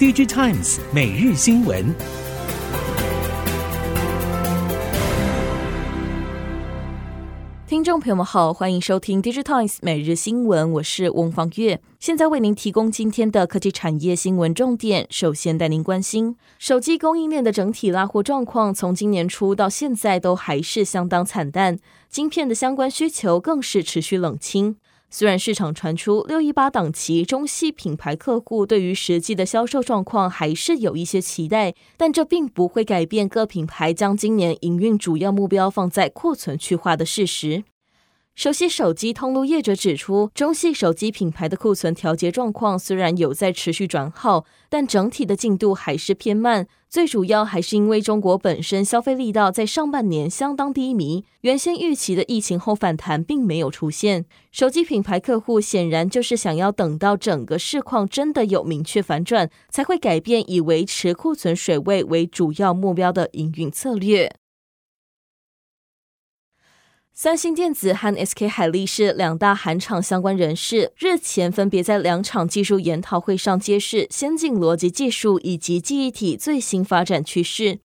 DigiTimes 每日新闻。听众朋友们好，欢迎收听 DigiTimes 每日新闻，我是翁方月，现在为您提供今天的科技产业新闻重点。首先带您关心手机供应链的整体拉货状况，从今年初到现在都还是相当惨淡，晶片的相关需求更是持续冷清。虽然市场传出六一八档期中系品牌客户对于实际的销售状况还是有一些期待，但这并不会改变各品牌将今年营运主要目标放在库存去化的事实。熟悉手机通路业者指出，中系手机品牌的库存调节状况虽然有在持续转好，但整体的进度还是偏慢。最主要还是因为中国本身消费力道在上半年相当低迷，原先预期的疫情后反弹并没有出现。手机品牌客户显然就是想要等到整个市况真的有明确反转，才会改变以维持库存水位为主要目标的营运策略。三星电子和 SK 海力士两大韩厂相关人士日前分别在两场技术研讨会上揭示先进逻辑技术以及记忆体最新发展趋势。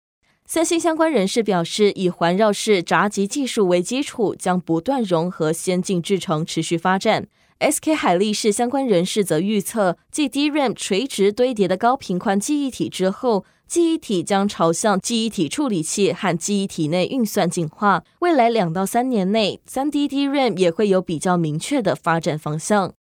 三星相关人士表示，以环绕式闸极技术为基础，将不断融合先进制程，持续发展。SK 海力士相关人士则预测，继 DRAM 垂直堆叠的高频宽记忆体之后，记忆体将朝向记忆体处理器和记忆体内运算进化。未来两到三年内，3D DRAM 也会有比较明确的发展方向。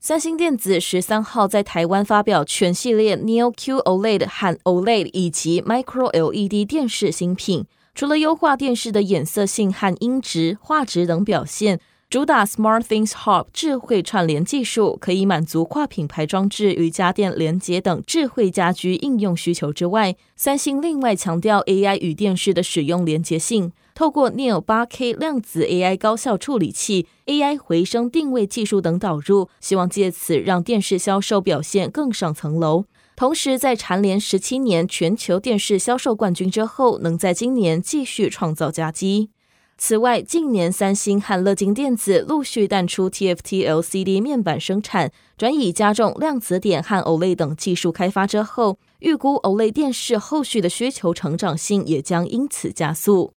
三星电子十三号在台湾发表全系列 Neo Q OLED 和 OLED 以及 Micro LED 电视新品，除了优化电视的颜色性和音质、画质等表现。主打 SmartThings Hub 智慧串联技术，可以满足跨品牌装置与家电连接等智慧家居应用需求之外，三星另外强调 AI 与电视的使用连接性，透过 Neo 8K 量子 AI 高效处理器、AI 回声定位技术等导入，希望借此让电视销售表现更上层楼。同时，在蝉联十七年全球电视销售冠军之后，能在今年继续创造佳绩。此外，近年三星和乐金电子陆续淡出 TFT LCD 面板生产，转以加重量子点和 OLED 等技术开发之后，预估 OLED 电视后续的需求成长性也将因此加速。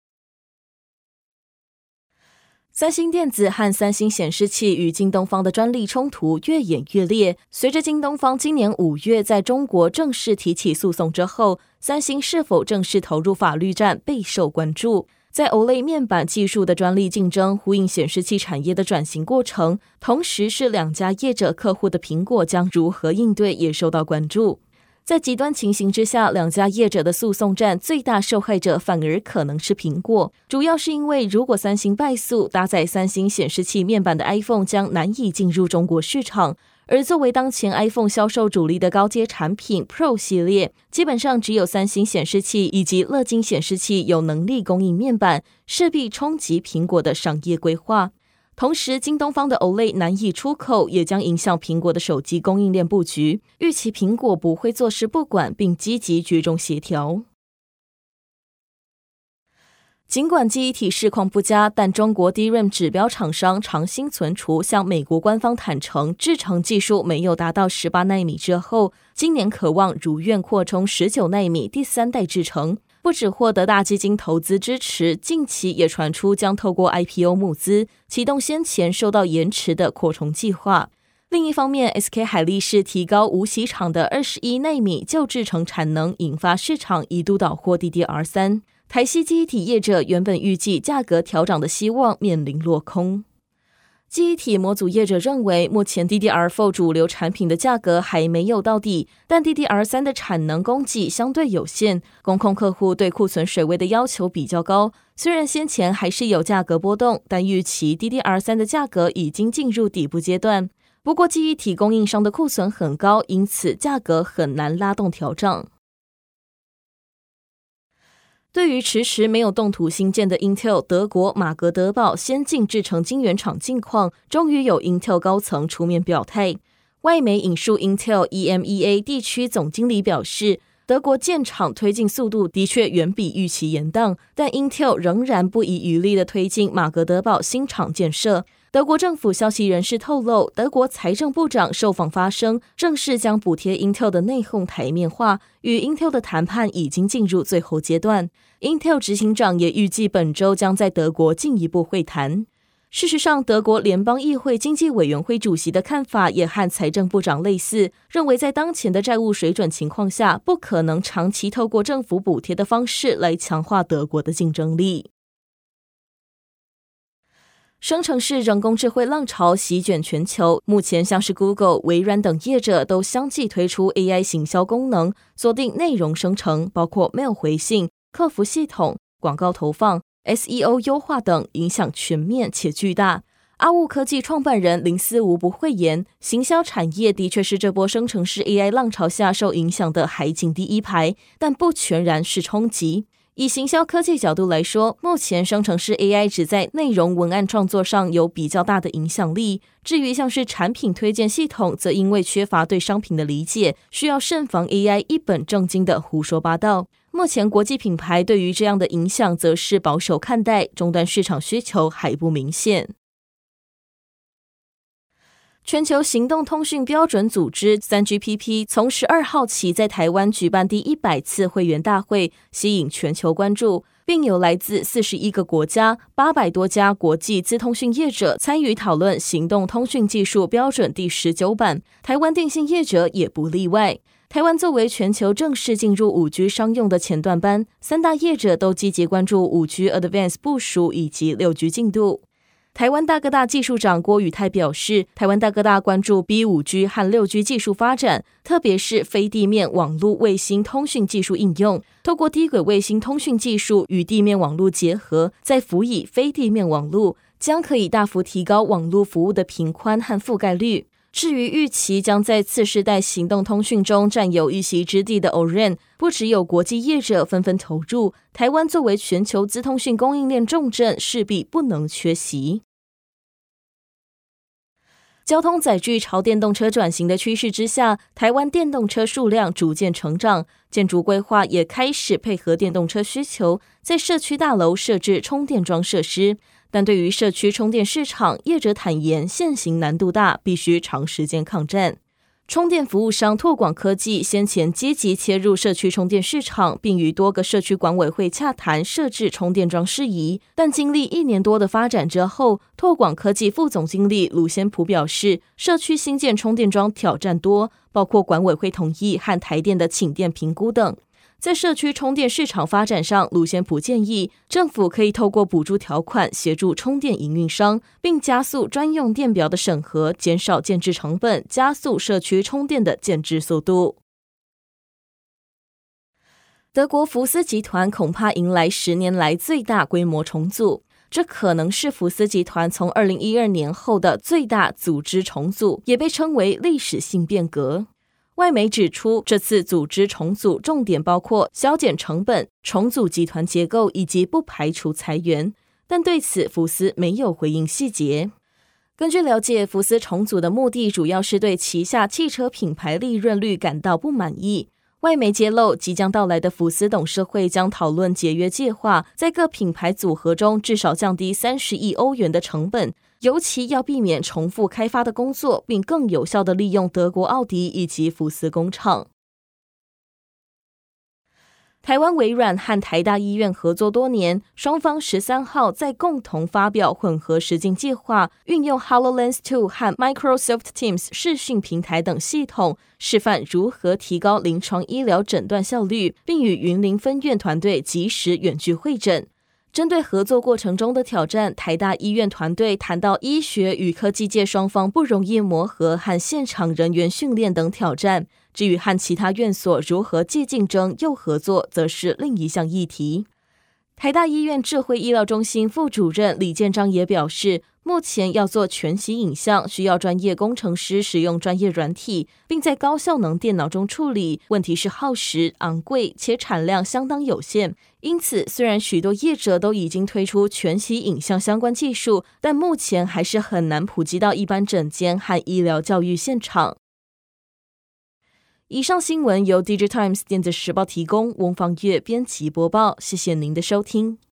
三星电子和三星显示器与京东方的专利冲突越演越烈，随着京东方今年五月在中国正式提起诉讼之后，三星是否正式投入法律战备受关注。在 OLED 面板技术的专利竞争，呼应显示器产业的转型过程，同时是两家业者客户的苹果将如何应对，也受到关注。在极端情形之下，两家业者的诉讼战最大受害者反而可能是苹果，主要是因为如果三星败诉，搭载三星显示器面板的 iPhone 将难以进入中国市场。而作为当前 iPhone 销售主力的高阶产品 Pro 系列，基本上只有三星显示器以及乐金显示器有能力供应面板，势必冲击苹果的商业规划。同时，京东方的 OLED 难以出口，也将影响苹果的手机供应链布局。预期苹果不会坐视不管，并积极居中协调。尽管记忆体市况不佳，但中国 DRAM 指标厂商长兴存储向美国官方坦承，制程技术没有达到十八纳米之后，今年可望如愿扩充十九纳米第三代制程。不止获得大基金投资支持，近期也传出将透过 IPO 募资，启动先前受到延迟的扩充计划。另一方面，SK 海力士提高无锡厂的二十一奈米旧制成产能，引发市场一度倒货 DDR 三。台系机体业者原本预计价格调涨的希望面临落空。记忆体模组业者认为，目前 DDR4 主流产品的价格还没有到底，但 DDR3 的产能供给相对有限，工控客户对库存水位的要求比较高。虽然先前还是有价格波动，但预期 DDR3 的价格已经进入底部阶段。不过，记忆体供应商的库存很高，因此价格很难拉动调整。对于迟迟没有动土兴建的 Intel 德国马格德堡先进制程晶圆厂近况，终于有 Intel 高层出面表态。外媒引述 Intel EMEA 地区总经理表示，德国建厂推进速度的确远比预期延宕，但 Intel 仍然不遗余力的推进马格德堡新厂建设。德国政府消息人士透露，德国财政部长受访发声，正式将补贴 Intel 的内讧台面化，与 Intel 的谈判已经进入最后阶段。Intel 执行长也预计本周将在德国进一步会谈。事实上，德国联邦议会经济委员会主席的看法也和财政部长类似，认为在当前的债务水准情况下，不可能长期透过政府补贴的方式来强化德国的竞争力。生成式人工智慧浪潮席卷全球，目前像是 Google、微软等业者都相继推出 AI 行销功能，锁定内容生成，包括 Mail 回信、客服系统、广告投放、SEO 优化等，影响全面且巨大。阿雾科技创办人林思无不讳言，行销产业的确是这波生成式 AI 浪潮下受影响的海景第一排，但不全然是冲击。以行销科技角度来说，目前生成式 AI 只在内容文案创作上有比较大的影响力。至于像是产品推荐系统，则因为缺乏对商品的理解，需要慎防 AI 一本正经的胡说八道。目前国际品牌对于这样的影响，则是保守看待，终端市场需求还不明显。全球行动通讯标准组织 3GPP 从十二号起在台湾举办第一百次会员大会，吸引全球关注，并有来自四十一个国家、八百多家国际资通讯业者参与讨论行动通讯技术标准第十九版。台湾电信业者也不例外。台湾作为全球正式进入五 G 商用的前段班，三大业者都积极关注五 G advance 部署以及六 G 进度。台湾大哥大技术长郭宇泰表示，台湾大哥大关注 B 五 G 和六 G 技术发展，特别是非地面网络卫星通讯技术应用。透过低轨卫星通讯技术与地面网络结合，再辅以非地面网络，将可以大幅提高网络服务的频宽和覆盖率。至于预期将在次世代行动通讯中占有一席之地的 O-RAN，不只有国际业者纷纷投入，台湾作为全球资通讯供应链重镇，势必不能缺席。交通载具朝电动车转型的趋势之下，台湾电动车数量逐渐成长，建筑规划也开始配合电动车需求，在社区大楼设置充电桩设施。但对于社区充电市场，业者坦言现行难度大，必须长时间抗战。充电服务商拓广科技先前积极切入社区充电市场，并与多个社区管委会洽谈设置充电桩事宜。但经历一年多的发展之后，拓广科技副总经理鲁先普表示，社区新建充电桩挑战多，包括管委会同意和台电的请电评估等。在社区充电市场发展上，卢先普建议政府可以透过补助条款协助充电营运商，并加速专用电表的审核，减少建置成本，加速社区充电的建置速度。德国福斯集团恐怕迎来十年来最大规模重组，这可能是福斯集团从二零一二年后的最大组织重组，也被称为历史性变革。外媒指出，这次组织重组重点包括削减成本、重组集团结构以及不排除裁员，但对此福斯没有回应细节。根据了解，福斯重组的目的主要是对旗下汽车品牌利润率感到不满意。外媒揭露，即将到来的福斯董事会将讨论节约计划，在各品牌组合中至少降低三十亿欧元的成本。尤其要避免重复开发的工作，并更有效地利用德国奥迪以及福斯工厂。台湾微软和台大医院合作多年，双方十三号在共同发表混合实境计划，运用 HoloLens 2和 Microsoft Teams 视讯平台等系统，示范如何提高临床医疗诊断效率，并与云林分院团队即时远距会诊。针对合作过程中的挑战，台大医院团队谈到医学与科技界双方不容易磨合和现场人员训练等挑战。至于和其他院所如何既竞争又合作，则是另一项议题。台大医院智慧医疗中心副主任李建章也表示，目前要做全息影像，需要专业工程师使用专业软体，并在高效能电脑中处理。问题是耗时、昂贵，且产量相当有限。因此，虽然许多业者都已经推出全息影像相关技术，但目前还是很难普及到一般诊间和医疗教育现场。以上新闻由《Digitimes》电子时报提供，翁方月编辑播报。谢谢您的收听。